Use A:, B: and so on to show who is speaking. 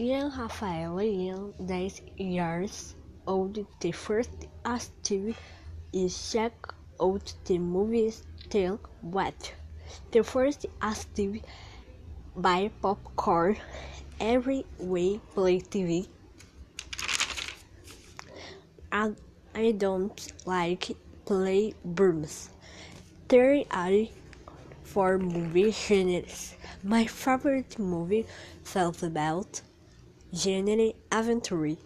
A: Ian Rafael Ian, 10 years old. The first activity is check out the movie Still Wet. The first activity buy popcorn every way play TV. And I don't like play brooms. There are four movie genres. My favorite movie felt about genre adventure.